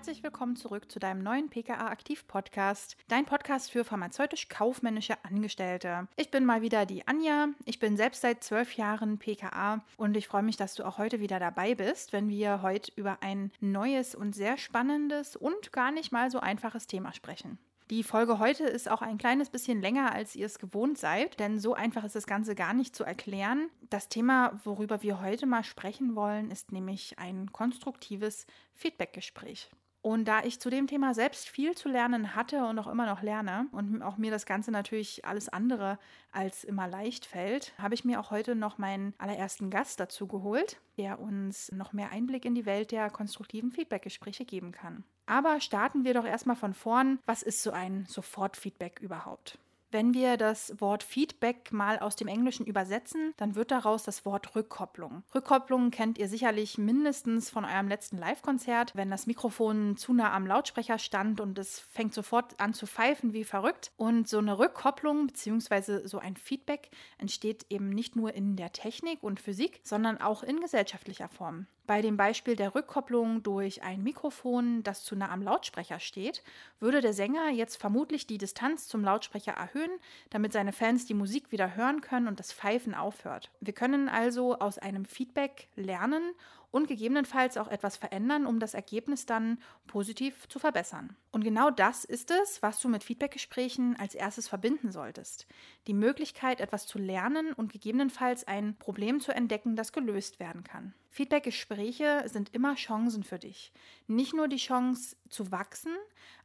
herzlich willkommen zurück zu deinem neuen PKA Aktiv Podcast, dein Podcast für pharmazeutisch-kaufmännische Angestellte. Ich bin mal wieder die Anja. Ich bin selbst seit zwölf Jahren PKA und ich freue mich, dass du auch heute wieder dabei bist, wenn wir heute über ein neues und sehr spannendes und gar nicht mal so einfaches Thema sprechen. Die Folge heute ist auch ein kleines bisschen länger, als ihr es gewohnt seid, denn so einfach ist das Ganze gar nicht zu erklären. Das Thema, worüber wir heute mal sprechen wollen, ist nämlich ein konstruktives Feedbackgespräch. Und da ich zu dem Thema selbst viel zu lernen hatte und auch immer noch lerne und auch mir das Ganze natürlich alles andere als immer leicht fällt, habe ich mir auch heute noch meinen allerersten Gast dazu geholt, der uns noch mehr Einblick in die Welt der konstruktiven Feedbackgespräche geben kann. Aber starten wir doch erstmal von vorn. Was ist so ein Sofortfeedback überhaupt? Wenn wir das Wort Feedback mal aus dem Englischen übersetzen, dann wird daraus das Wort Rückkopplung. Rückkopplung kennt ihr sicherlich mindestens von eurem letzten Live-Konzert, wenn das Mikrofon zu nah am Lautsprecher stand und es fängt sofort an zu pfeifen wie verrückt. Und so eine Rückkopplung bzw. so ein Feedback entsteht eben nicht nur in der Technik und Physik, sondern auch in gesellschaftlicher Form. Bei dem Beispiel der Rückkopplung durch ein Mikrofon, das zu nah am Lautsprecher steht, würde der Sänger jetzt vermutlich die Distanz zum Lautsprecher erhöhen, damit seine Fans die Musik wieder hören können und das Pfeifen aufhört. Wir können also aus einem Feedback lernen und gegebenenfalls auch etwas verändern, um das Ergebnis dann positiv zu verbessern. Und genau das ist es, was du mit Feedbackgesprächen als erstes verbinden solltest. Die Möglichkeit, etwas zu lernen und gegebenenfalls ein Problem zu entdecken, das gelöst werden kann. Feedbackgespräche sind immer Chancen für dich. Nicht nur die Chance zu wachsen,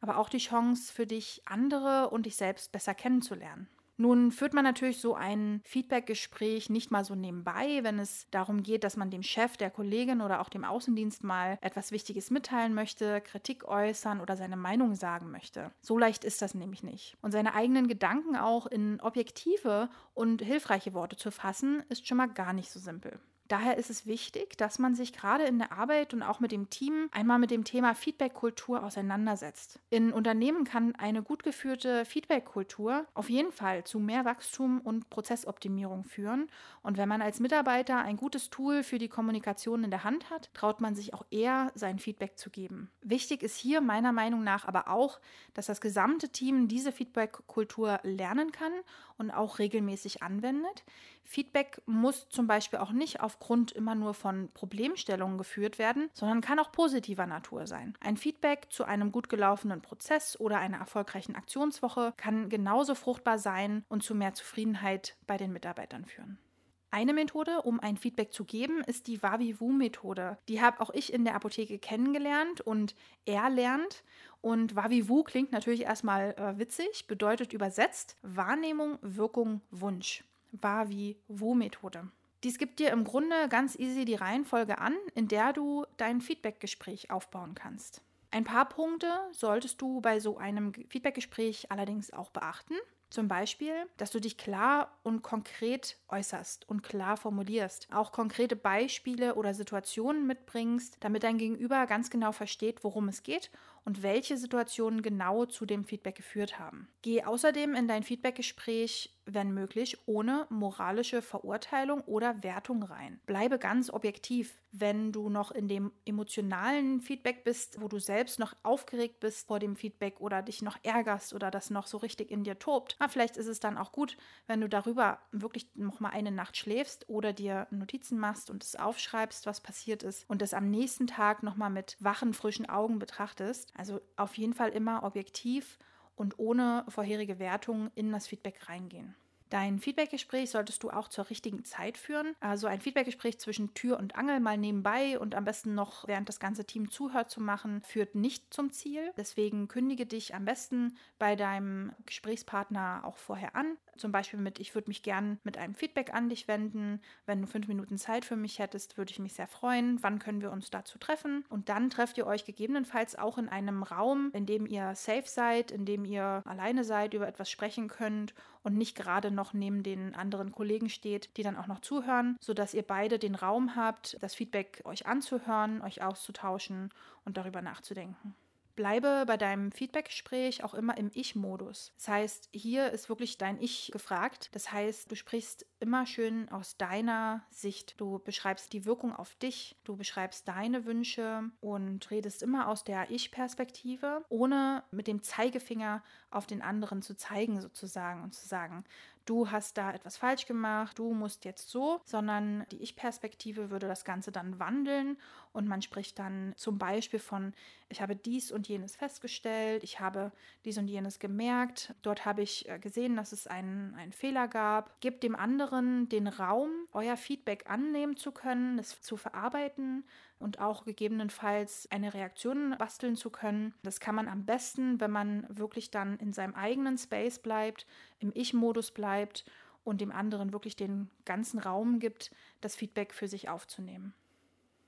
aber auch die Chance für dich, andere und dich selbst besser kennenzulernen. Nun führt man natürlich so ein Feedbackgespräch nicht mal so nebenbei, wenn es darum geht, dass man dem Chef, der Kollegin oder auch dem Außendienst mal etwas Wichtiges mitteilen möchte, Kritik äußern oder seine Meinung sagen möchte. So leicht ist das nämlich nicht. Und seine eigenen Gedanken auch in objektive und hilfreiche Worte zu fassen, ist schon mal gar nicht so simpel. Daher ist es wichtig, dass man sich gerade in der Arbeit und auch mit dem Team einmal mit dem Thema Feedback-Kultur auseinandersetzt. In Unternehmen kann eine gut geführte Feedback-Kultur auf jeden Fall zu mehr Wachstum und Prozessoptimierung führen. Und wenn man als Mitarbeiter ein gutes Tool für die Kommunikation in der Hand hat, traut man sich auch eher, sein Feedback zu geben. Wichtig ist hier meiner Meinung nach aber auch, dass das gesamte Team diese Feedback-Kultur lernen kann und auch regelmäßig anwendet. Feedback muss zum Beispiel auch nicht aufgrund immer nur von Problemstellungen geführt werden, sondern kann auch positiver Natur sein. Ein Feedback zu einem gut gelaufenen Prozess oder einer erfolgreichen Aktionswoche kann genauso fruchtbar sein und zu mehr Zufriedenheit bei den Mitarbeitern führen. Eine Methode, um ein Feedback zu geben, ist die Wavivu-Methode. Die habe auch ich in der Apotheke kennengelernt und erlernt. Und Wavivu klingt natürlich erstmal äh, witzig, bedeutet übersetzt Wahrnehmung, Wirkung, Wunsch. Wavivu-Methode. Dies gibt dir im Grunde ganz easy die Reihenfolge an, in der du dein Feedbackgespräch aufbauen kannst. Ein paar Punkte solltest du bei so einem Feedbackgespräch allerdings auch beachten. Zum Beispiel, dass du dich klar und konkret äußerst und klar formulierst. Auch konkrete Beispiele oder Situationen mitbringst, damit dein Gegenüber ganz genau versteht, worum es geht und welche Situationen genau zu dem Feedback geführt haben. Geh außerdem in dein Feedbackgespräch, wenn möglich, ohne moralische Verurteilung oder Wertung rein. Bleibe ganz objektiv. Wenn du noch in dem emotionalen Feedback bist, wo du selbst noch aufgeregt bist vor dem Feedback oder dich noch ärgerst oder das noch so richtig in dir tobt, na, vielleicht ist es dann auch gut, wenn du darüber wirklich noch mal eine Nacht schläfst oder dir Notizen machst und es aufschreibst, was passiert ist und es am nächsten Tag noch mal mit wachen, frischen Augen betrachtest. Also auf jeden Fall immer objektiv und ohne vorherige Wertung in das Feedback reingehen. Dein Feedbackgespräch solltest du auch zur richtigen Zeit führen. Also ein Feedbackgespräch zwischen Tür und Angel mal nebenbei und am besten noch während das ganze Team zuhört zu machen, führt nicht zum Ziel. Deswegen kündige dich am besten bei deinem Gesprächspartner auch vorher an. Zum Beispiel mit, ich würde mich gern mit einem Feedback an dich wenden. Wenn du fünf Minuten Zeit für mich hättest, würde ich mich sehr freuen. Wann können wir uns dazu treffen? Und dann trefft ihr euch gegebenenfalls auch in einem Raum, in dem ihr safe seid, in dem ihr alleine seid, über etwas sprechen könnt und nicht gerade noch neben den anderen Kollegen steht, die dann auch noch zuhören, sodass ihr beide den Raum habt, das Feedback euch anzuhören, euch auszutauschen und darüber nachzudenken. Bleibe bei deinem Feedbackgespräch auch immer im Ich-Modus. Das heißt, hier ist wirklich dein Ich gefragt. Das heißt, du sprichst immer schön aus deiner Sicht. Du beschreibst die Wirkung auf dich, du beschreibst deine Wünsche und redest immer aus der Ich-Perspektive, ohne mit dem Zeigefinger auf den anderen zu zeigen sozusagen und zu sagen, du hast da etwas falsch gemacht, du musst jetzt so, sondern die Ich-Perspektive würde das Ganze dann wandeln und man spricht dann zum Beispiel von, ich habe dies und jenes festgestellt, ich habe dies und jenes gemerkt, dort habe ich äh, gesehen, dass es einen, einen Fehler gab. Gebt dem anderen den Raum, euer Feedback annehmen zu können, es zu verarbeiten und auch gegebenenfalls eine Reaktion basteln zu können. Das kann man am besten, wenn man wirklich dann in seinem eigenen Space bleibt, im Ich-Modus bleibt und dem anderen wirklich den ganzen Raum gibt, das Feedback für sich aufzunehmen.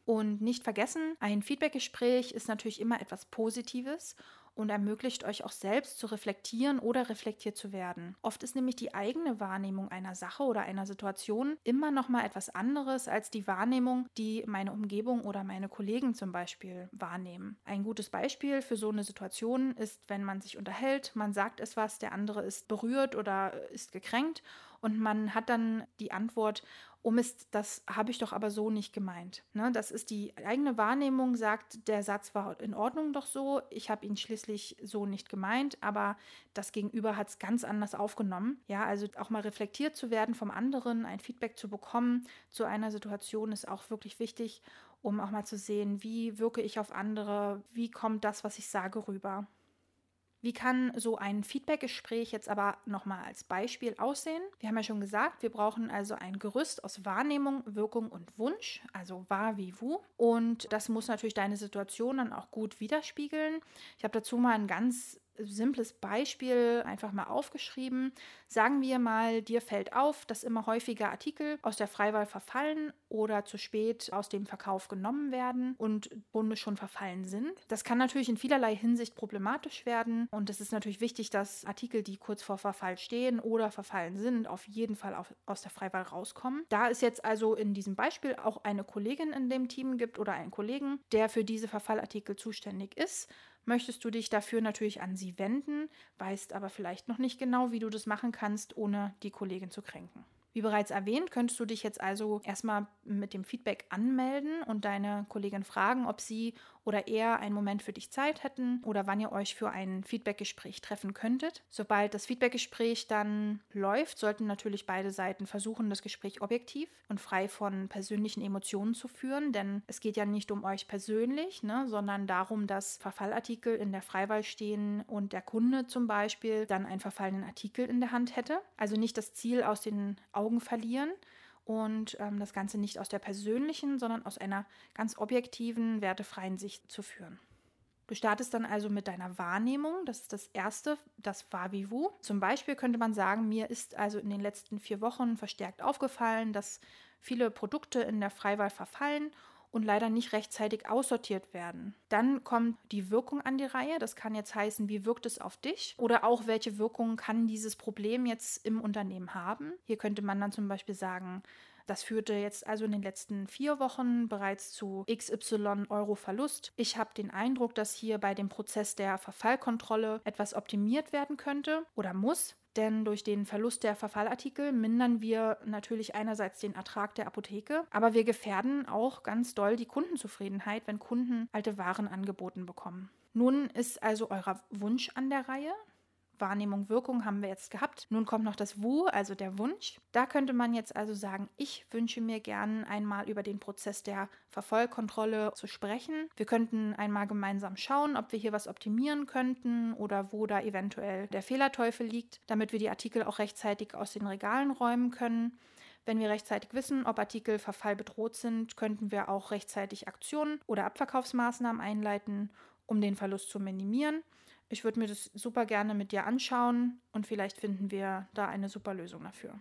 Und nicht vergessen, ein Feedbackgespräch ist natürlich immer etwas Positives und ermöglicht euch auch selbst zu reflektieren oder reflektiert zu werden. Oft ist nämlich die eigene Wahrnehmung einer Sache oder einer Situation immer noch mal etwas anderes als die Wahrnehmung, die meine Umgebung oder meine Kollegen zum Beispiel wahrnehmen. Ein gutes Beispiel für so eine Situation ist, wenn man sich unterhält, man sagt etwas, der andere ist berührt oder ist gekränkt und man hat dann die Antwort, oh Mist, das habe ich doch aber so nicht gemeint. Ne, das ist die eigene Wahrnehmung, sagt, der Satz war in Ordnung doch so, ich habe ihn schließlich so nicht gemeint, aber das Gegenüber hat es ganz anders aufgenommen. Ja, also auch mal reflektiert zu werden vom anderen, ein Feedback zu bekommen zu einer Situation ist auch wirklich wichtig, um auch mal zu sehen, wie wirke ich auf andere, wie kommt das, was ich sage, rüber. Wie kann so ein Feedbackgespräch jetzt aber nochmal als Beispiel aussehen? Wir haben ja schon gesagt, wir brauchen also ein Gerüst aus Wahrnehmung, Wirkung und Wunsch, also wahr wie wo. Und das muss natürlich deine Situation dann auch gut widerspiegeln. Ich habe dazu mal ein ganz simples Beispiel einfach mal aufgeschrieben. Sagen wir mal, dir fällt auf, dass immer häufiger Artikel aus der Freiwahl verfallen oder zu spät aus dem Verkauf genommen werden und Bunde schon verfallen sind. Das kann natürlich in vielerlei Hinsicht problematisch werden und es ist natürlich wichtig, dass Artikel, die kurz vor Verfall stehen oder verfallen sind, auf jeden Fall auf, aus der Freiwahl rauskommen. Da es jetzt also in diesem Beispiel auch eine Kollegin in dem Team gibt oder einen Kollegen, der für diese Verfallartikel zuständig ist, möchtest du dich dafür natürlich an sie wenden, weißt aber vielleicht noch nicht genau, wie du das machen kannst, ohne die Kollegin zu kränken. Wie bereits erwähnt, könntest du dich jetzt also erstmal mit dem Feedback anmelden und deine Kollegin fragen, ob sie oder er einen Moment für dich Zeit hätten oder wann ihr euch für ein Feedbackgespräch treffen könntet. Sobald das Feedbackgespräch dann läuft, sollten natürlich beide Seiten versuchen, das Gespräch objektiv und frei von persönlichen Emotionen zu führen, denn es geht ja nicht um euch persönlich, ne, sondern darum, dass Verfallartikel in der Freiwahl stehen und der Kunde zum Beispiel dann einen verfallenen Artikel in der Hand hätte. Also nicht das Ziel aus den Augen verlieren, und ähm, das Ganze nicht aus der persönlichen, sondern aus einer ganz objektiven, wertefreien Sicht zu führen. Du startest dann also mit deiner Wahrnehmung. Das ist das erste, das war wie wo. Zum Beispiel könnte man sagen, mir ist also in den letzten vier Wochen verstärkt aufgefallen, dass viele Produkte in der Freiwahl verfallen und leider nicht rechtzeitig aussortiert werden. Dann kommt die Wirkung an die Reihe. Das kann jetzt heißen, wie wirkt es auf dich oder auch welche Wirkung kann dieses Problem jetzt im Unternehmen haben. Hier könnte man dann zum Beispiel sagen, das führte jetzt also in den letzten vier Wochen bereits zu XY Euro Verlust. Ich habe den Eindruck, dass hier bei dem Prozess der Verfallkontrolle etwas optimiert werden könnte oder muss. Denn durch den Verlust der Verfallartikel mindern wir natürlich einerseits den Ertrag der Apotheke, aber wir gefährden auch ganz doll die Kundenzufriedenheit, wenn Kunden alte Waren angeboten bekommen. Nun ist also euer Wunsch an der Reihe. Wahrnehmung, Wirkung haben wir jetzt gehabt. Nun kommt noch das Wu, also der Wunsch. Da könnte man jetzt also sagen, ich wünsche mir gern einmal über den Prozess der Verfolgkontrolle zu sprechen. Wir könnten einmal gemeinsam schauen, ob wir hier was optimieren könnten oder wo da eventuell der Fehlerteufel liegt, damit wir die Artikel auch rechtzeitig aus den Regalen räumen können. Wenn wir rechtzeitig wissen, ob Artikel Verfall bedroht sind, könnten wir auch rechtzeitig Aktionen oder Abverkaufsmaßnahmen einleiten, um den Verlust zu minimieren. Ich würde mir das super gerne mit dir anschauen und vielleicht finden wir da eine super Lösung dafür.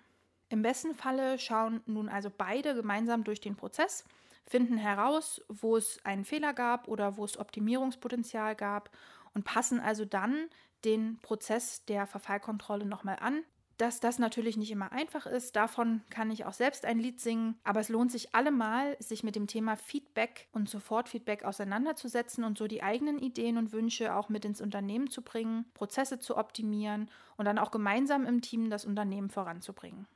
Im besten Falle schauen nun also beide gemeinsam durch den Prozess, finden heraus, wo es einen Fehler gab oder wo es Optimierungspotenzial gab und passen also dann den Prozess der Verfallkontrolle nochmal an dass das natürlich nicht immer einfach ist. Davon kann ich auch selbst ein Lied singen. Aber es lohnt sich allemal, sich mit dem Thema Feedback und Sofortfeedback auseinanderzusetzen und so die eigenen Ideen und Wünsche auch mit ins Unternehmen zu bringen, Prozesse zu optimieren und dann auch gemeinsam im Team das Unternehmen voranzubringen.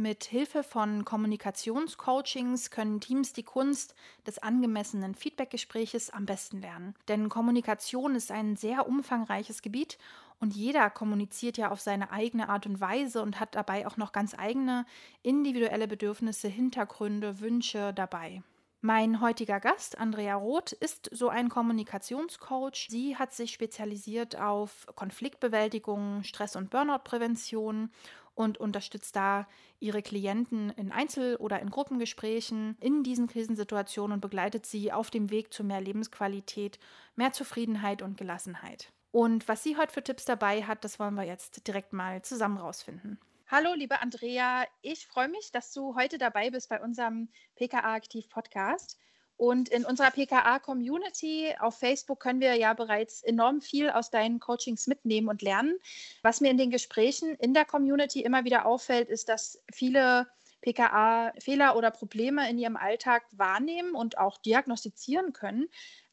Mit Hilfe von Kommunikationscoachings können Teams die Kunst des angemessenen Feedbackgespräches am besten lernen. Denn Kommunikation ist ein sehr umfangreiches Gebiet und jeder kommuniziert ja auf seine eigene Art und Weise und hat dabei auch noch ganz eigene individuelle Bedürfnisse, Hintergründe, Wünsche dabei. Mein heutiger Gast, Andrea Roth, ist so ein Kommunikationscoach. Sie hat sich spezialisiert auf Konfliktbewältigung, Stress- und Burnout-Prävention und unterstützt da ihre Klienten in Einzel- oder in Gruppengesprächen in diesen Krisensituationen und begleitet sie auf dem Weg zu mehr Lebensqualität, mehr Zufriedenheit und Gelassenheit. Und was sie heute für Tipps dabei hat, das wollen wir jetzt direkt mal zusammen rausfinden. Hallo, liebe Andrea, ich freue mich, dass du heute dabei bist bei unserem PKA Aktiv Podcast. Und in unserer PKA-Community auf Facebook können wir ja bereits enorm viel aus deinen Coachings mitnehmen und lernen. Was mir in den Gesprächen in der Community immer wieder auffällt, ist, dass viele PKA Fehler oder Probleme in ihrem Alltag wahrnehmen und auch diagnostizieren können,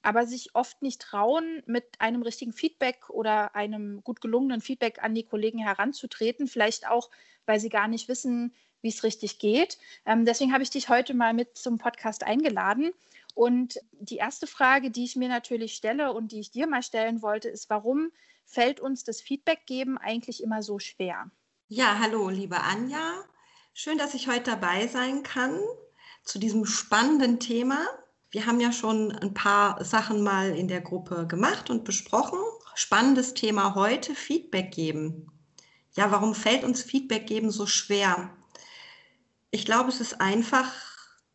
aber sich oft nicht trauen, mit einem richtigen Feedback oder einem gut gelungenen Feedback an die Kollegen heranzutreten. Vielleicht auch, weil sie gar nicht wissen, wie es richtig geht. Ähm, deswegen habe ich dich heute mal mit zum Podcast eingeladen. Und die erste Frage, die ich mir natürlich stelle und die ich dir mal stellen wollte, ist, warum fällt uns das Feedback geben eigentlich immer so schwer? Ja, hallo, liebe Anja. Schön, dass ich heute dabei sein kann zu diesem spannenden Thema. Wir haben ja schon ein paar Sachen mal in der Gruppe gemacht und besprochen. Spannendes Thema heute, Feedback geben. Ja, warum fällt uns Feedback geben so schwer? Ich glaube, es ist einfach,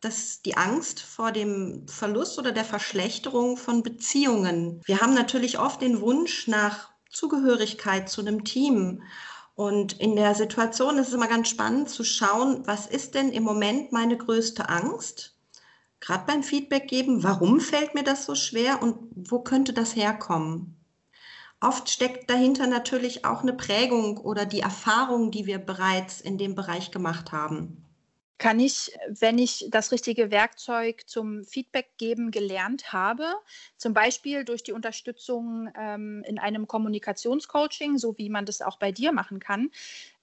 dass die Angst vor dem Verlust oder der Verschlechterung von Beziehungen. Wir haben natürlich oft den Wunsch nach Zugehörigkeit zu einem Team. Und in der Situation ist es immer ganz spannend zu schauen, was ist denn im Moment meine größte Angst? Gerade beim Feedback geben, warum fällt mir das so schwer und wo könnte das herkommen? Oft steckt dahinter natürlich auch eine Prägung oder die Erfahrung, die wir bereits in dem Bereich gemacht haben. Kann ich, wenn ich das richtige Werkzeug zum Feedback geben gelernt habe, zum Beispiel durch die Unterstützung ähm, in einem Kommunikationscoaching, so wie man das auch bei dir machen kann,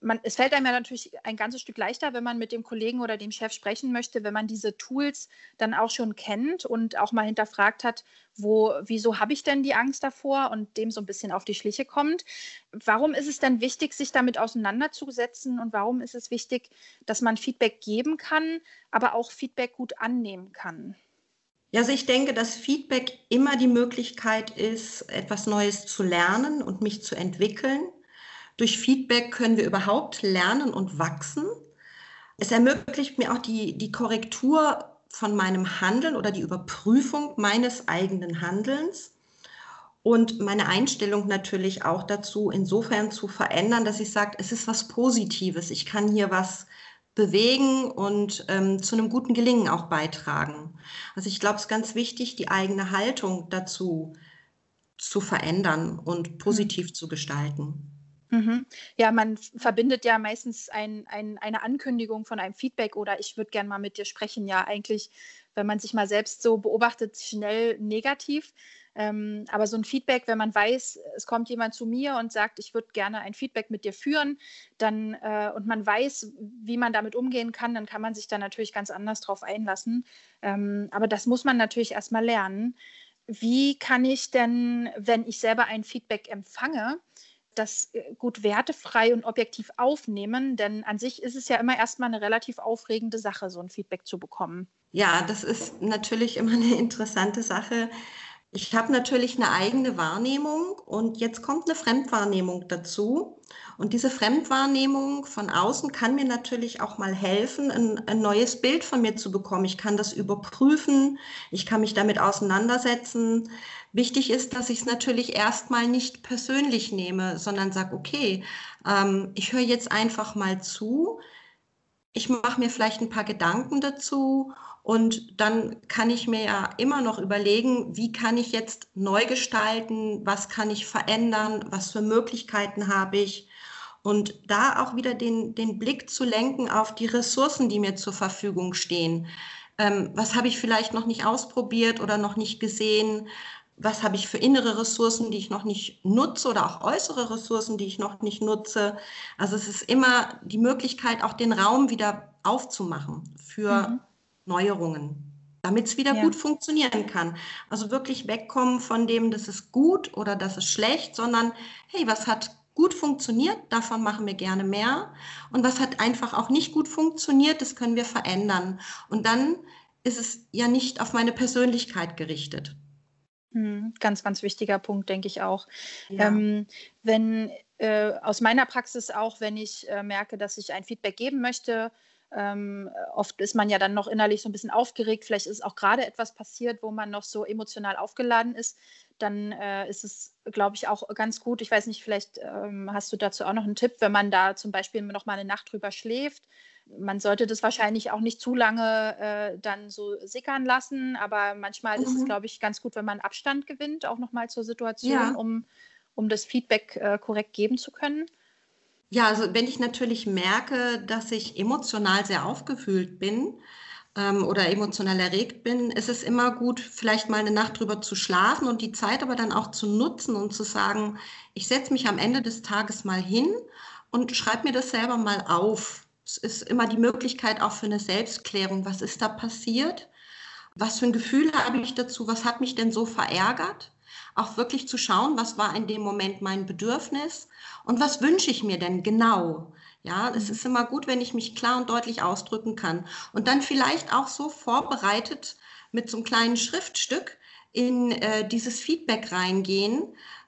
man, es fällt einem ja natürlich ein ganzes Stück leichter, wenn man mit dem Kollegen oder dem Chef sprechen möchte, wenn man diese Tools dann auch schon kennt und auch mal hinterfragt hat, wo, wieso habe ich denn die Angst davor und dem so ein bisschen auf die Schliche kommt. Warum ist es denn wichtig, sich damit auseinanderzusetzen und warum ist es wichtig, dass man Feedback geben kann, aber auch Feedback gut annehmen kann? Ja, also ich denke, dass Feedback immer die Möglichkeit ist, etwas Neues zu lernen und mich zu entwickeln durch Feedback können wir überhaupt lernen und wachsen. Es ermöglicht mir auch die, die Korrektur von meinem Handeln oder die Überprüfung meines eigenen Handelns und meine Einstellung natürlich auch dazu, insofern zu verändern, dass ich sage, es ist was Positives. Ich kann hier was bewegen und ähm, zu einem guten Gelingen auch beitragen. Also ich glaube, es ist ganz wichtig, die eigene Haltung dazu zu verändern und positiv mhm. zu gestalten. Mhm. Ja, man verbindet ja meistens ein, ein, eine Ankündigung von einem Feedback oder ich würde gerne mal mit dir sprechen, ja eigentlich, wenn man sich mal selbst so beobachtet, schnell negativ. Ähm, aber so ein Feedback, wenn man weiß, es kommt jemand zu mir und sagt, ich würde gerne ein Feedback mit dir führen, dann äh, und man weiß, wie man damit umgehen kann, dann kann man sich da natürlich ganz anders drauf einlassen. Ähm, aber das muss man natürlich erstmal lernen. Wie kann ich denn, wenn ich selber ein Feedback empfange, das äh, gut wertefrei und objektiv aufnehmen, denn an sich ist es ja immer erstmal eine relativ aufregende Sache, so ein Feedback zu bekommen. Ja, das ist natürlich immer eine interessante Sache. Ich habe natürlich eine eigene Wahrnehmung und jetzt kommt eine Fremdwahrnehmung dazu. Und diese Fremdwahrnehmung von außen kann mir natürlich auch mal helfen, ein, ein, neues Bild von mir zu bekommen. Ich kann das überprüfen, ich kann mich damit auseinandersetzen. Wichtig ist, dass ich es natürlich erstmal nicht persönlich nehme, sondern sage, okay, ähm, ich höre jetzt einfach mal zu, ich mache mir vielleicht ein paar Gedanken dazu und dann kann ich mir ja immer noch überlegen, wie kann ich jetzt neu gestalten, was kann ich verändern, was für Möglichkeiten habe ich. Und da auch wieder den, den Blick zu lenken auf die Ressourcen, die mir zur Verfügung stehen. Ähm, was habe ich vielleicht noch nicht ausprobiert oder noch nicht gesehen? Was habe ich für innere Ressourcen, die ich noch nicht nutze oder auch äußere Ressourcen, die ich noch nicht nutze? Also es ist immer die Möglichkeit, auch den Raum wieder aufzumachen für mhm. Neuerungen damit es wieder ja. gut funktionieren kann. Also wirklich wegkommen von dem, das ist gut oder das ist schlecht, sondern hey, was hat gut funktioniert, davon machen wir gerne mehr. Und was hat einfach auch nicht gut funktioniert, das können wir verändern. Und dann ist es ja nicht auf meine Persönlichkeit gerichtet. Hm, ganz, ganz wichtiger Punkt, denke ich auch. Ja. Ähm, wenn äh, aus meiner Praxis auch, wenn ich äh, merke, dass ich ein Feedback geben möchte, ähm, oft ist man ja dann noch innerlich so ein bisschen aufgeregt. Vielleicht ist auch gerade etwas passiert, wo man noch so emotional aufgeladen ist. Dann äh, ist es, glaube ich, auch ganz gut. Ich weiß nicht, vielleicht ähm, hast du dazu auch noch einen Tipp, wenn man da zum Beispiel noch mal eine Nacht drüber schläft. Man sollte das wahrscheinlich auch nicht zu lange äh, dann so sickern lassen, aber manchmal mhm. ist es, mhm. glaube ich, ganz gut, wenn man Abstand gewinnt, auch noch mal zur Situation, ja. um, um das Feedback äh, korrekt geben zu können. Ja, also wenn ich natürlich merke, dass ich emotional sehr aufgewühlt bin ähm, oder emotional erregt bin, ist es immer gut, vielleicht mal eine Nacht drüber zu schlafen und die Zeit aber dann auch zu nutzen und zu sagen, ich setze mich am Ende des Tages mal hin und schreibe mir das selber mal auf. Es ist immer die Möglichkeit auch für eine Selbstklärung, was ist da passiert? Was für ein Gefühl habe ich dazu? Was hat mich denn so verärgert? Auch wirklich zu schauen, was war in dem Moment mein Bedürfnis und was wünsche ich mir denn genau? Ja, es mhm. ist immer gut, wenn ich mich klar und deutlich ausdrücken kann. Und dann vielleicht auch so vorbereitet mit so einem kleinen Schriftstück in äh, dieses Feedback reingehen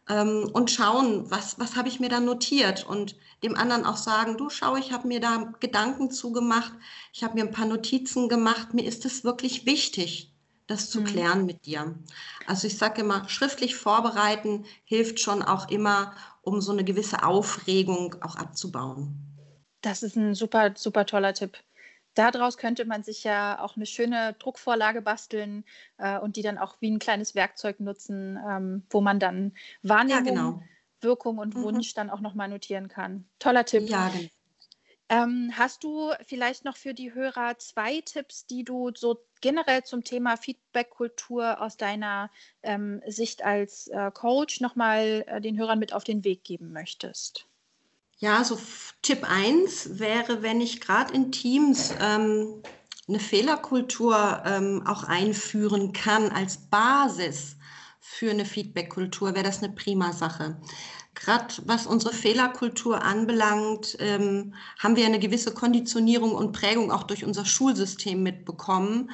ähm, und schauen, was, was habe ich mir da notiert und dem anderen auch sagen, du schau, ich habe mir da Gedanken zugemacht, ich habe mir ein paar Notizen gemacht, mir ist es wirklich wichtig, das zu mhm. klären mit dir. Also ich sage immer, schriftlich vorbereiten hilft schon auch immer, um so eine gewisse Aufregung auch abzubauen. Das ist ein super, super toller Tipp. Daraus könnte man sich ja auch eine schöne Druckvorlage basteln äh, und die dann auch wie ein kleines Werkzeug nutzen, ähm, wo man dann Wahrnehmung, ja, genau. Wirkung und mhm. Wunsch dann auch nochmal notieren kann. Toller Tipp. Ja, genau. Ähm, hast du vielleicht noch für die Hörer zwei Tipps, die du so generell zum Thema Feedback-Kultur aus deiner ähm, Sicht als äh, Coach nochmal äh, den Hörern mit auf den Weg geben möchtest? Ja, so Tipp 1 wäre, wenn ich gerade in Teams ähm, eine Fehlerkultur ähm, auch einführen kann als Basis für eine Feedback-Kultur, wäre das eine prima Sache. Gerade was unsere Fehlerkultur anbelangt, ähm, haben wir eine gewisse Konditionierung und Prägung auch durch unser Schulsystem mitbekommen,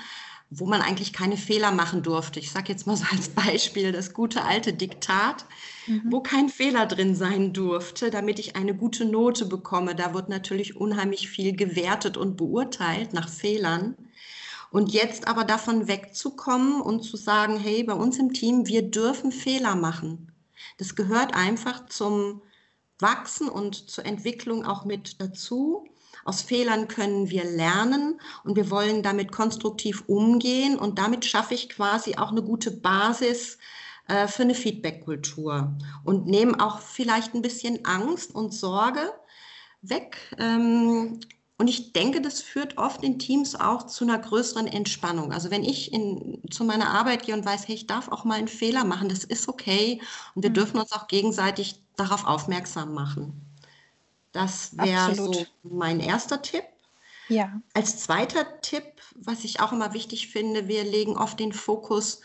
wo man eigentlich keine Fehler machen durfte. Ich sage jetzt mal so als Beispiel das gute alte Diktat, mhm. wo kein Fehler drin sein durfte, damit ich eine gute Note bekomme. Da wird natürlich unheimlich viel gewertet und beurteilt nach Fehlern. Und jetzt aber davon wegzukommen und zu sagen, hey, bei uns im Team, wir dürfen Fehler machen. Das gehört einfach zum Wachsen und zur Entwicklung auch mit dazu. Aus Fehlern können wir lernen und wir wollen damit konstruktiv umgehen und damit schaffe ich quasi auch eine gute Basis äh, für eine Feedback-Kultur und nehme auch vielleicht ein bisschen Angst und Sorge weg. Ähm, und ich denke, das führt oft in Teams auch zu einer größeren Entspannung. Also wenn ich in, zu meiner Arbeit gehe und weiß, hey, ich darf auch mal einen Fehler machen, das ist okay. Und wir mhm. dürfen uns auch gegenseitig darauf aufmerksam machen. Das wäre so mein erster Tipp. Ja. Als zweiter Tipp, was ich auch immer wichtig finde, wir legen oft den Fokus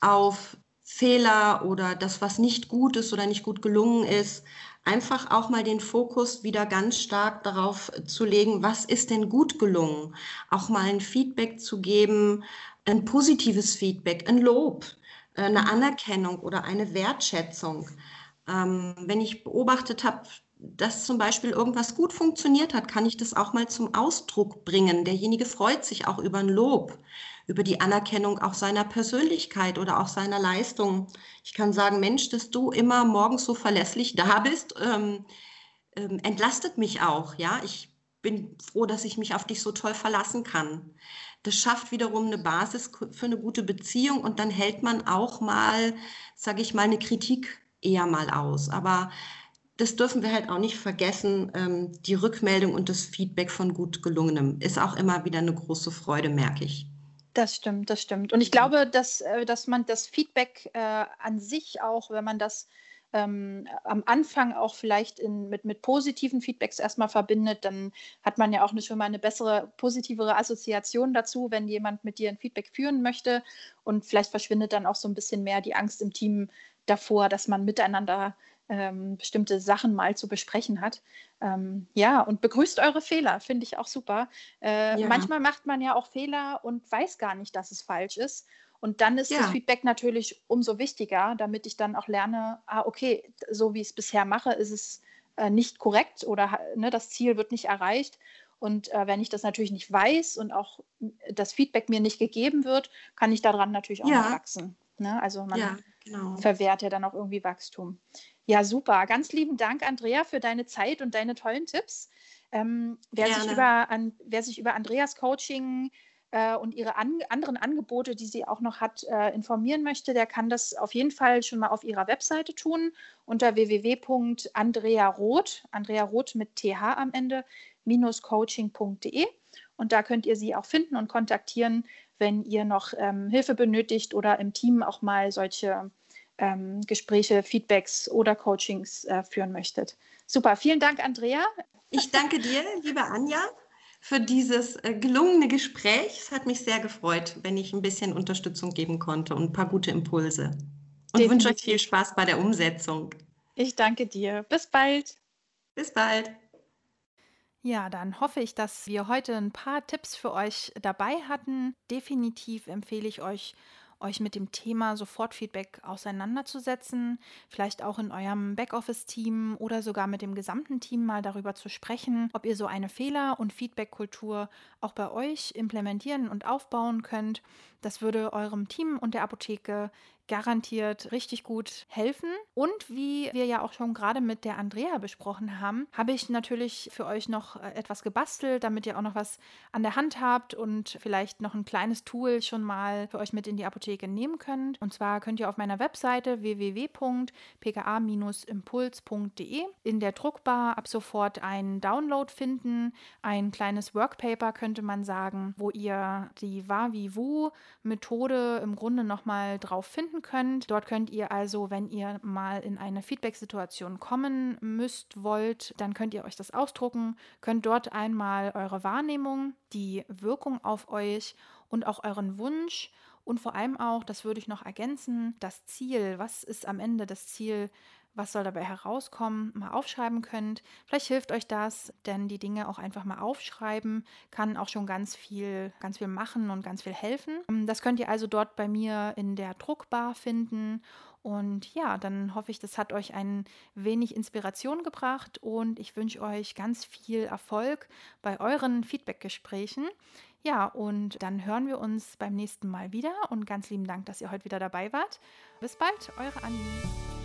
auf Fehler oder das, was nicht gut ist oder nicht gut gelungen ist einfach auch mal den Fokus wieder ganz stark darauf zu legen, was ist denn gut gelungen? Auch mal ein Feedback zu geben, ein positives Feedback, ein Lob, eine Anerkennung oder eine Wertschätzung. Ähm, wenn ich beobachtet habe, dass zum Beispiel irgendwas gut funktioniert hat, kann ich das auch mal zum Ausdruck bringen. Derjenige freut sich auch über ein Lob über die Anerkennung auch seiner Persönlichkeit oder auch seiner Leistung. Ich kann sagen, Mensch, dass du immer morgens so verlässlich da bist, ähm, ähm, entlastet mich auch. Ja, ich bin froh, dass ich mich auf dich so toll verlassen kann. Das schafft wiederum eine Basis für eine gute Beziehung und dann hält man auch mal, sage ich mal, eine Kritik eher mal aus. Aber das dürfen wir halt auch nicht vergessen, ähm, die Rückmeldung und das Feedback von gut gelungenem ist auch immer wieder eine große Freude, merke ich. Das stimmt, das stimmt. Und ich glaube, dass, äh, dass man das Feedback äh, an sich auch, wenn man das ähm, am Anfang auch vielleicht in, mit, mit positiven Feedbacks erstmal verbindet, dann hat man ja auch schon mal eine bessere, positivere Assoziation dazu, wenn jemand mit dir ein Feedback führen möchte. Und vielleicht verschwindet dann auch so ein bisschen mehr die Angst im Team davor, dass man miteinander ähm, bestimmte Sachen mal zu besprechen hat. Ähm, ja, und begrüßt eure Fehler, finde ich auch super. Äh, ja. Manchmal macht man ja auch Fehler und weiß gar nicht, dass es falsch ist. Und dann ist ja. das Feedback natürlich umso wichtiger, damit ich dann auch lerne, ah, okay, so wie ich es bisher mache, ist es äh, nicht korrekt oder ne, das Ziel wird nicht erreicht. Und äh, wenn ich das natürlich nicht weiß und auch das Feedback mir nicht gegeben wird, kann ich daran natürlich auch ja. wachsen. Ne? Also man ja, genau. verwehrt ja dann auch irgendwie Wachstum. Ja, super. Ganz lieben Dank, Andrea, für deine Zeit und deine tollen Tipps. Ähm, wer, sich über, an, wer sich über Andreas Coaching äh, und ihre an, anderen Angebote, die sie auch noch hat, äh, informieren möchte, der kann das auf jeden Fall schon mal auf ihrer Webseite tun unter www.andrearoth, Andrea Roth mit TH am Ende, coaching.de. Und da könnt ihr sie auch finden und kontaktieren, wenn ihr noch ähm, Hilfe benötigt oder im Team auch mal solche ähm, Gespräche, Feedbacks oder Coachings äh, führen möchtet. Super, vielen Dank, Andrea. Ich danke dir, liebe Anja für dieses äh, gelungene Gespräch. Es hat mich sehr gefreut, wenn ich ein bisschen Unterstützung geben konnte und ein paar gute Impulse. Und Definitiv. wünsche euch viel Spaß bei der Umsetzung. Ich danke dir. Bis bald. Bis bald. Ja, dann hoffe ich, dass wir heute ein paar Tipps für euch dabei hatten. Definitiv empfehle ich euch, euch mit dem Thema Sofortfeedback auseinanderzusetzen, vielleicht auch in eurem Backoffice-Team oder sogar mit dem gesamten Team mal darüber zu sprechen, ob ihr so eine Fehler- und Feedback-Kultur auch bei euch implementieren und aufbauen könnt. Das würde eurem Team und der Apotheke garantiert richtig gut helfen. Und wie wir ja auch schon gerade mit der Andrea besprochen haben, habe ich natürlich für euch noch äh, etwas gebastelt, damit ihr auch noch was an der Hand habt und vielleicht noch ein kleines Tool schon mal für euch mit in die Apotheke nehmen könnt. Und zwar könnt ihr auf meiner Webseite www.pka-impuls.de in der Druckbar ab sofort einen Download finden, ein kleines Workpaper könnte man sagen, wo ihr die Wa-Wie-Wu-Methode im Grunde nochmal drauf finden finden könnt. Dort könnt ihr also, wenn ihr mal in eine Feedback-Situation kommen müsst, wollt, dann könnt ihr euch das ausdrucken, könnt dort einmal eure Wahrnehmung, die Wirkung auf euch und auch euren Wunsch und vor allem auch, das würde ich noch ergänzen, das Ziel. Was ist am Ende das Ziel was soll dabei herauskommen, mal aufschreiben könnt. Vielleicht hilft euch das, denn die Dinge auch einfach mal aufschreiben kann auch schon ganz viel, ganz viel machen und ganz viel helfen. Ähm, das könnt ihr also dort bei mir in der Druckbar finden. Und ja, dann hoffe ich, das hat euch ein wenig Inspiration gebracht und ich wünsche euch ganz viel Erfolg bei euren Feedback-Gesprächen. Ja, und dann hören wir uns beim nächsten Mal wieder und ganz lieben Dank, dass ihr heute wieder dabei wart. Bis bald, eure Annie.